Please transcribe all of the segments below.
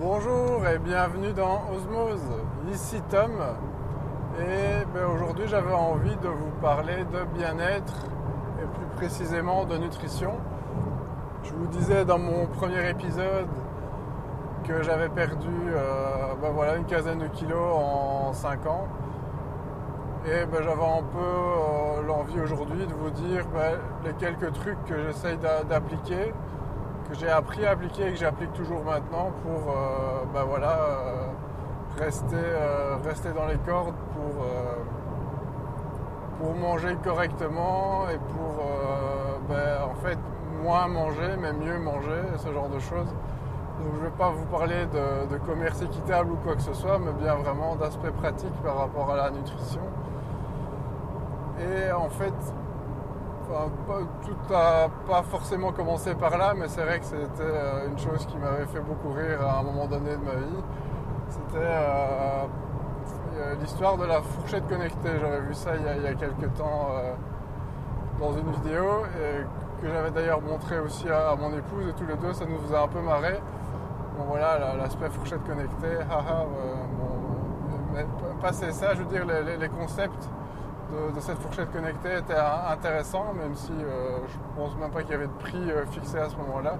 Bonjour et bienvenue dans Osmose. Ici Tom. Et ben, aujourd'hui j'avais envie de vous parler de bien-être et plus précisément de nutrition. Je vous disais dans mon premier épisode que j'avais perdu euh, ben, voilà, une quinzaine de kilos en 5 ans. Et ben, j'avais un peu euh, l'envie aujourd'hui de vous dire les quelques trucs que j'essaye d'appliquer que j'ai appris à appliquer et que j'applique toujours maintenant pour euh, ben voilà, euh, rester, euh, rester dans les cordes, pour, pour manger correctement et pour ben, en fait moins manger mais mieux manger, ce genre de choses. Donc je ne vais pas vous parler de, de, commerce équitable ou quoi que ce soit, mais bien vraiment d'aspects pratiques par rapport à la nutrition. Et en fait, tout n'a pas forcément commencé par là, mais c'est vrai que c'était euh, une chose qui m'avait fait beaucoup rire à un moment donné de ma vie. C'était euh, l'histoire de la fourchette connectée. J'avais vu ça il y a, quelques temps euh, dans une vidéo et que j'avais d'ailleurs montré aussi à, mon épouse et tous les deux, ça nous faisait un peu marrer. Bon voilà, l'aspect fourchette connectée, haha, bon, passer ça, je veux dire, les concepts de, cette fourchette connectée était intéressant, même si euh, je pense même pas qu'il y avait de prix euh, fixé à ce moment-là.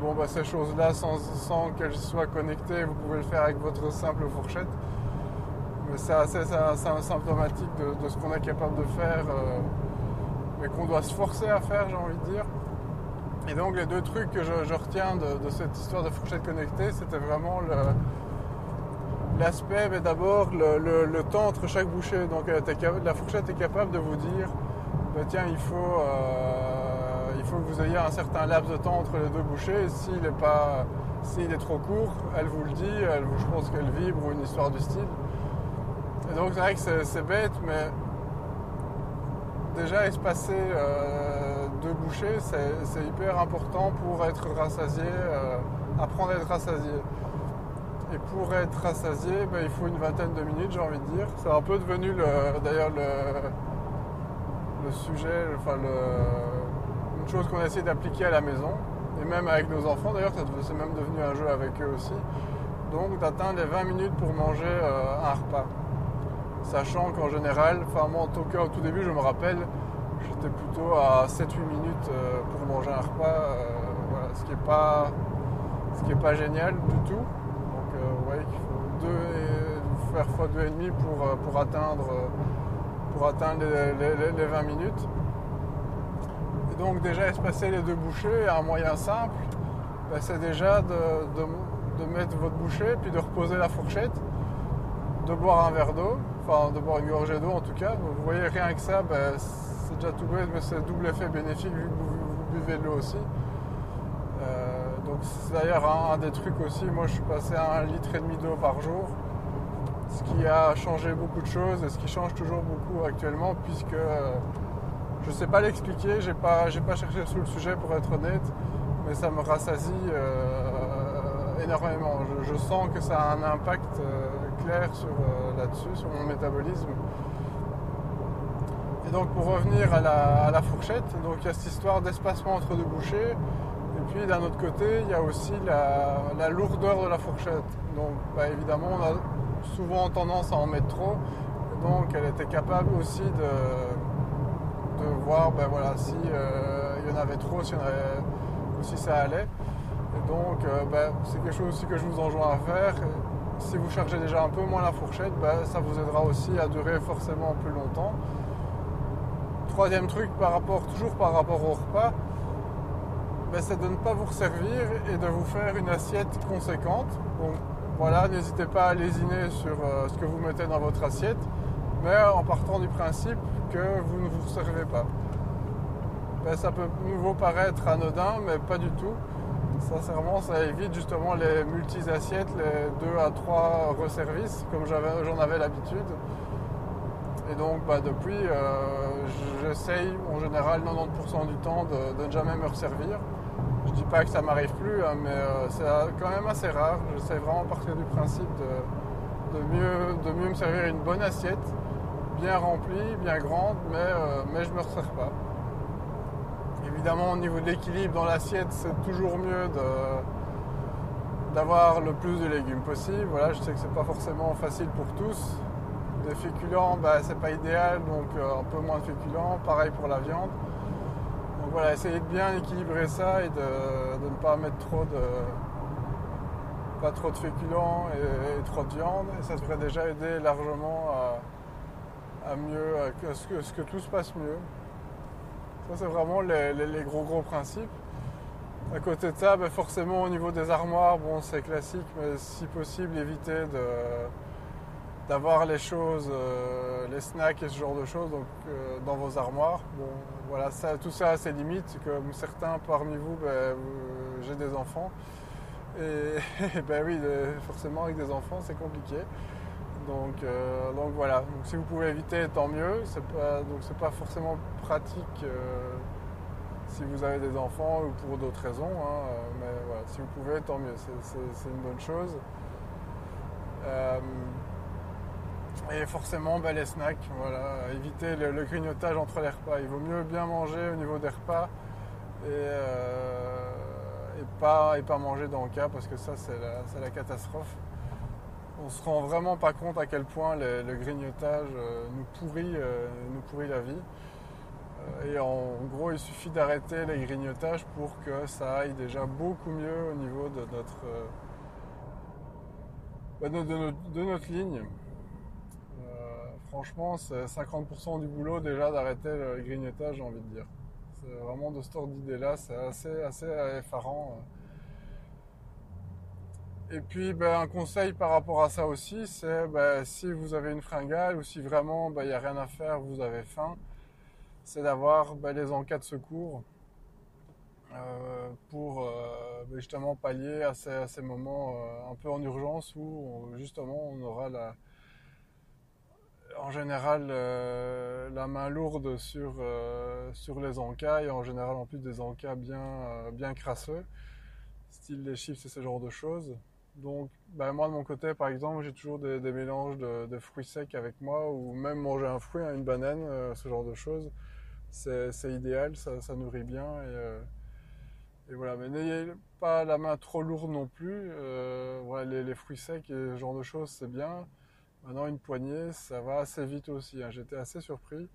Bon, bah, ces choses-là, sans, qu'elles soient connectées, vous pouvez le faire avec votre simple fourchette. Mais c'est assez symptomatique de, ce qu'on est capable de faire, euh, mais qu'on doit se forcer à faire, j'ai envie de dire. Et donc, les deux trucs que je, retiens de, de, cette histoire de fourchette connectée, c'était vraiment le, L'aspect, mais d'abord le, temps entre chaque bouchée. Donc euh, la fourchette est capable de vous dire, bah, tiens, il faut, euh, il faut que vous ayez un certain laps de temps entre les deux bouchées. S'il est pas, s'il est trop court, elle vous le dit. Je pense qu'elle vibre ou une histoire du style. Donc c'est vrai que c'est bête, mais déjà espacer euh, deux bouchées, c'est hyper important pour être rassasié, apprendre à être rassasié. Et pour être rassasié, ben, il faut une vingtaine de minutes, j'ai envie de dire. C'est un peu devenu d'ailleurs le, sujet, enfin une chose qu'on essaie d'appliquer à la maison. Et même avec nos enfants, d'ailleurs, c'est même devenu un jeu avec eux aussi. Donc d'atteindre les 20 minutes pour manger euh, un repas. Sachant qu'en général, enfin moi en tout cas au tout début je me rappelle, j'étais plutôt à 7-8 minutes euh, pour manger un repas, euh, ce qui n'est pas, pas génial du tout ouais, qu'il faut deux, faire fois 2,5 pour, euh, pour atteindre, pour atteindre les, 20 minutes. Et donc déjà espacer les deux bouchées, un moyen simple, ben, c'est déjà de, mettre votre bouchée, puis de reposer la fourchette, de boire un verre d'eau, enfin de boire une gorgée d'eau en tout cas. vous voyez rien que ça, ben, c'est déjà tout bête, mais c'est double effet bénéfique vu que vous, buvez de l'eau aussi. C'est d'ailleurs un, des trucs aussi. Moi, je suis passé à un litre et demi d'eau par jour, ce qui a changé beaucoup de choses et ce qui change toujours beaucoup actuellement, puisque euh, je ne sais pas l'expliquer. J'ai pas, pas cherché sur le sujet pour être honnête, mais ça me rassasie euh, énormément. Je, sens que ça a un impact euh, clair là-dessus, sur mon métabolisme. Et donc pour revenir à la, à la fourchette, donc il y a cette histoire d'espacement entre deux bouchées. Et puis d'un autre côté, il y a aussi la, lourdeur de la fourchette. Donc bah, évidemment, on a souvent tendance à en mettre trop. donc elle était capable aussi de, de voir ben, voilà, si euh, il y en avait trop, si, ça allait. Et donc euh, ben, c'est quelque chose aussi que je vous enjoins à faire. si vous chargez déjà un peu moins la fourchette, ben, ça vous aidera aussi à durer forcément plus longtemps. Troisième truc, par rapport, toujours par rapport au repas, c'est de ne pas vous resservir et de vous faire une assiette conséquente. Donc voilà, n'hésitez pas à lésiner sur euh, ce que vous mettez dans votre assiette, mais en partant du principe que vous ne vous servez pas. Ben, ça peut nouveau paraître anodin, mais pas du tout. Sincèrement, ça évite justement les multi-assiettes, les 2 à 3 resservices, comme j'en avais l'habitude. Et donc bah, depuis, euh, j'essaye en général 90% du temps de, ne jamais me resservir. Je dis pas que ça m'arrive plus, hein, mais euh, c'est quand même assez rare. J'essaie vraiment partir du principe de, mieux, de mieux me servir une bonne assiette, bien remplie, bien grande, mais, euh, je ne me resserre pas. Évidemment, au niveau de l'équilibre dans l'assiette, c'est toujours mieux d'avoir le plus de légumes possible. Voilà, je sais que c'est pas forcément facile pour tous. Féculents, bah, c'est pas idéal, donc euh, un peu moins de féculents. Pareil pour la viande. Donc voilà, essayer de bien équilibrer ça et de, ne pas mettre trop de pas trop de féculents et, trop de viande. Et ça devrait déjà aider largement à, mieux, à ce, que, ce que tout se passe mieux. Ça c'est vraiment les, gros gros principes. À côté de ça, ben, forcément au niveau des armoires, bon c'est classique, mais si possible éviter d'avoir les choses, euh, les snacks et ce genre de choses donc, euh, dans vos armoires. Bon, voilà, ça, tout ça a ses limites. Comme certains parmi vous, ben, j'ai des enfants. Et, ben oui, forcément avec des enfants, c'est compliqué. Donc, euh, voilà. Donc, si vous pouvez éviter, tant mieux. Pas, donc c'est pas forcément pratique si vous avez des enfants ou pour d'autres raisons. Hein, euh, mais voilà, si vous pouvez, tant mieux, c'est une bonne chose. Euh, et forcément, bah, les snacks, voilà, éviter le, grignotage entre les repas. Il vaut mieux bien manger au niveau des repas et, euh, pas, et pas manger dans le cas parce que ça, c'est la, catastrophe. On se rend vraiment pas compte à quel point le, grignotage nous, pourrit, nous pourrit la vie. Euh, et en gros, il suffit d'arrêter les grignotages pour que ça aille déjà beaucoup mieux au niveau de notre, euh, bah, de, notre, ligne. Franchement, c'est 50% du boulot déjà d'arrêter le grignotage, j'ai envie de dire. C'est vraiment de ce ordre d'idée-là, c'est assez, assez effarant. Et puis ben, un conseil par rapport à ça aussi, c'est ben, si vous avez une fringale ou si vraiment ben, il n'y a rien à faire, vous avez faim, c'est d'avoir ben, les encas de secours euh, pour euh, ben, justement pallier à ces, moments euh, un peu en urgence où justement on aura la, en général la main lourde sur, sur les encas et en général en plus des encas bien, bien crasseux, style les chiffres et ce genre de choses. Donc, ben, moi de mon côté, par exemple, j'ai toujours des, mélanges de, fruits secs avec moi, ou même manger un fruit, hein, une banane, ce genre de choses c'est idéal, ça, nourrit bien. Euh, et, voilà, mais n'ayez pas la main trop lourde non plus. Euh, les, fruits secs et ce genre de choses, c'est bien. Maintenant, une poignée, ça va assez vite aussi. Hein. J'étais assez surpris.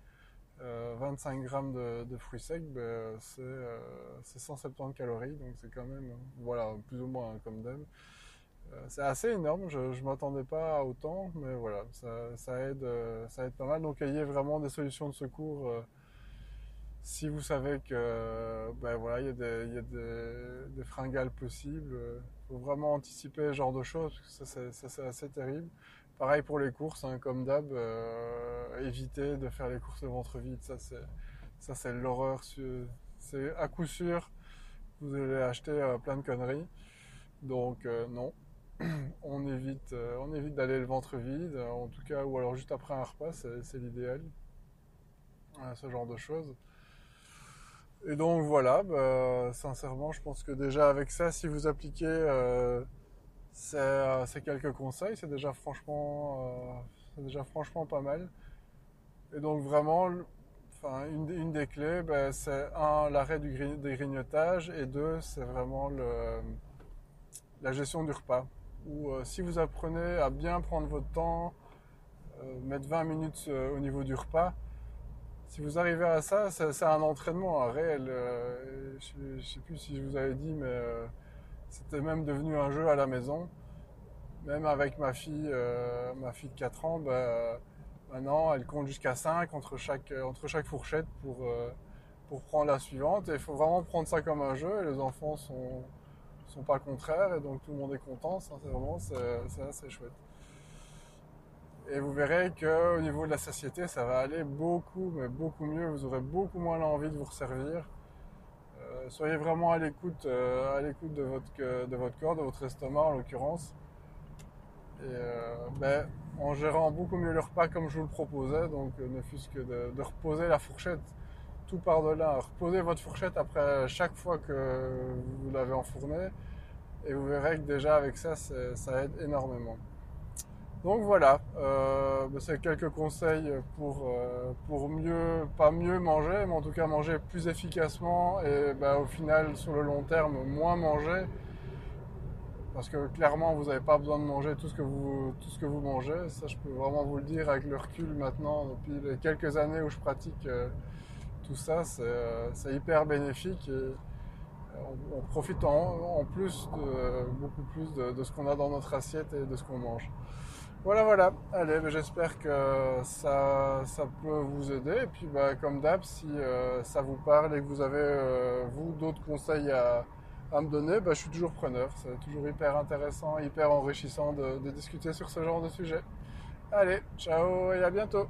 25 euh, grammes de, fruits secs, ben, c'est 170 calories, donc c'est quand même, voilà, plus ou moins comme d'hab. c'est assez énorme, je ne m'attendais pas à autant, mais voilà, ça, aide, ça aide pas mal. Donc ayez vraiment des solutions de secours si vous savez que ben voilà, il y a des, fringales possibles, il euh, faut vraiment anticiper ce genre de choses, parce que ça c'est assez terrible. Pareil pour les courses, hein, comme d'hab, euh, éviter de faire les courses le ventre vide, ça c'est ça c'est l'horreur, c'est à coup sûr vous allez acheter euh, plein de conneries. Donc non, on évite, on évite d'aller le ventre vide, en tout cas, ou alors juste après un repas, c'est l'idéal. ce genre de choses. Et donc voilà, bah, sincèrement, je pense que déjà avec ça, si vous appliquez euh, euh, ces, quelques conseils, c'est déjà franchement, euh, déjà franchement pas mal. Et donc vraiment, enfin, une, des clés, bah, c'est un l'arrêt du des grignotages et deux, c'est vraiment la gestion du repas. Ou si vous apprenez à bien prendre votre temps, mettre 20 minutes au niveau du repas, si vous arrivez à ça, c'est un entraînement réel. Euh, je ne sais plus si je vous avais dit, mais euh, c'était même devenu un jeu à la maison. Même avec ma fille, euh, ma fille de 4 ans, maintenant elle compte jusqu'à 5 entre chaque, entre chaque fourchette pour, pour prendre la suivante. Il faut vraiment prendre ça comme un jeu. Les enfants sont, sont pas contraires et donc tout le monde est content. c'est vraiment c'est assez chouette. Et vous verrez qu'au niveau de la satiété, ça va aller beaucoup, mais beaucoup mieux. Vous aurez beaucoup moins l'envie de vous resservir. Euh, soyez vraiment à l'écoute, euh, à l'écoute de votre, de corps, de votre estomac en l'occurrence. Et euh, ben, en gérant beaucoup mieux le repas comme je vous le proposais, donc ne fût-ce que de, reposer la fourchette tout par-delà. Reposez votre fourchette après chaque fois que vous l'avez enfournée. Et vous verrez que déjà avec ça, ça aide énormément. Donc voilà, euh, bah, c'est quelques conseils pour, euh, pour mieux, pas mieux manger, mais en tout cas manger plus efficacement et bah, au final sur le long terme moins manger Parce que clairement, vous n'avez pas besoin de manger tout ce, que vous, tout ce que vous mangez. Ça, je peux vraiment vous le dire avec le recul maintenant, depuis les quelques années où je pratique euh, tout ça, c'est hyper bénéfique et on, profite en, plus de, beaucoup plus de, ce qu'on a dans notre assiette et de ce qu'on mange. Voilà, voilà. Allez, ben, j'espère que ça, ça, peut vous aider. Et puis, bah, comme d'hab, si euh, ça vous parle et que vous avez, euh, vous, d'autres conseils à, me donner, bah, je suis toujours preneur. C'est toujours hyper intéressant, hyper enrichissant de discuter sur ce genre de sujet. Allez, ciao et à bientôt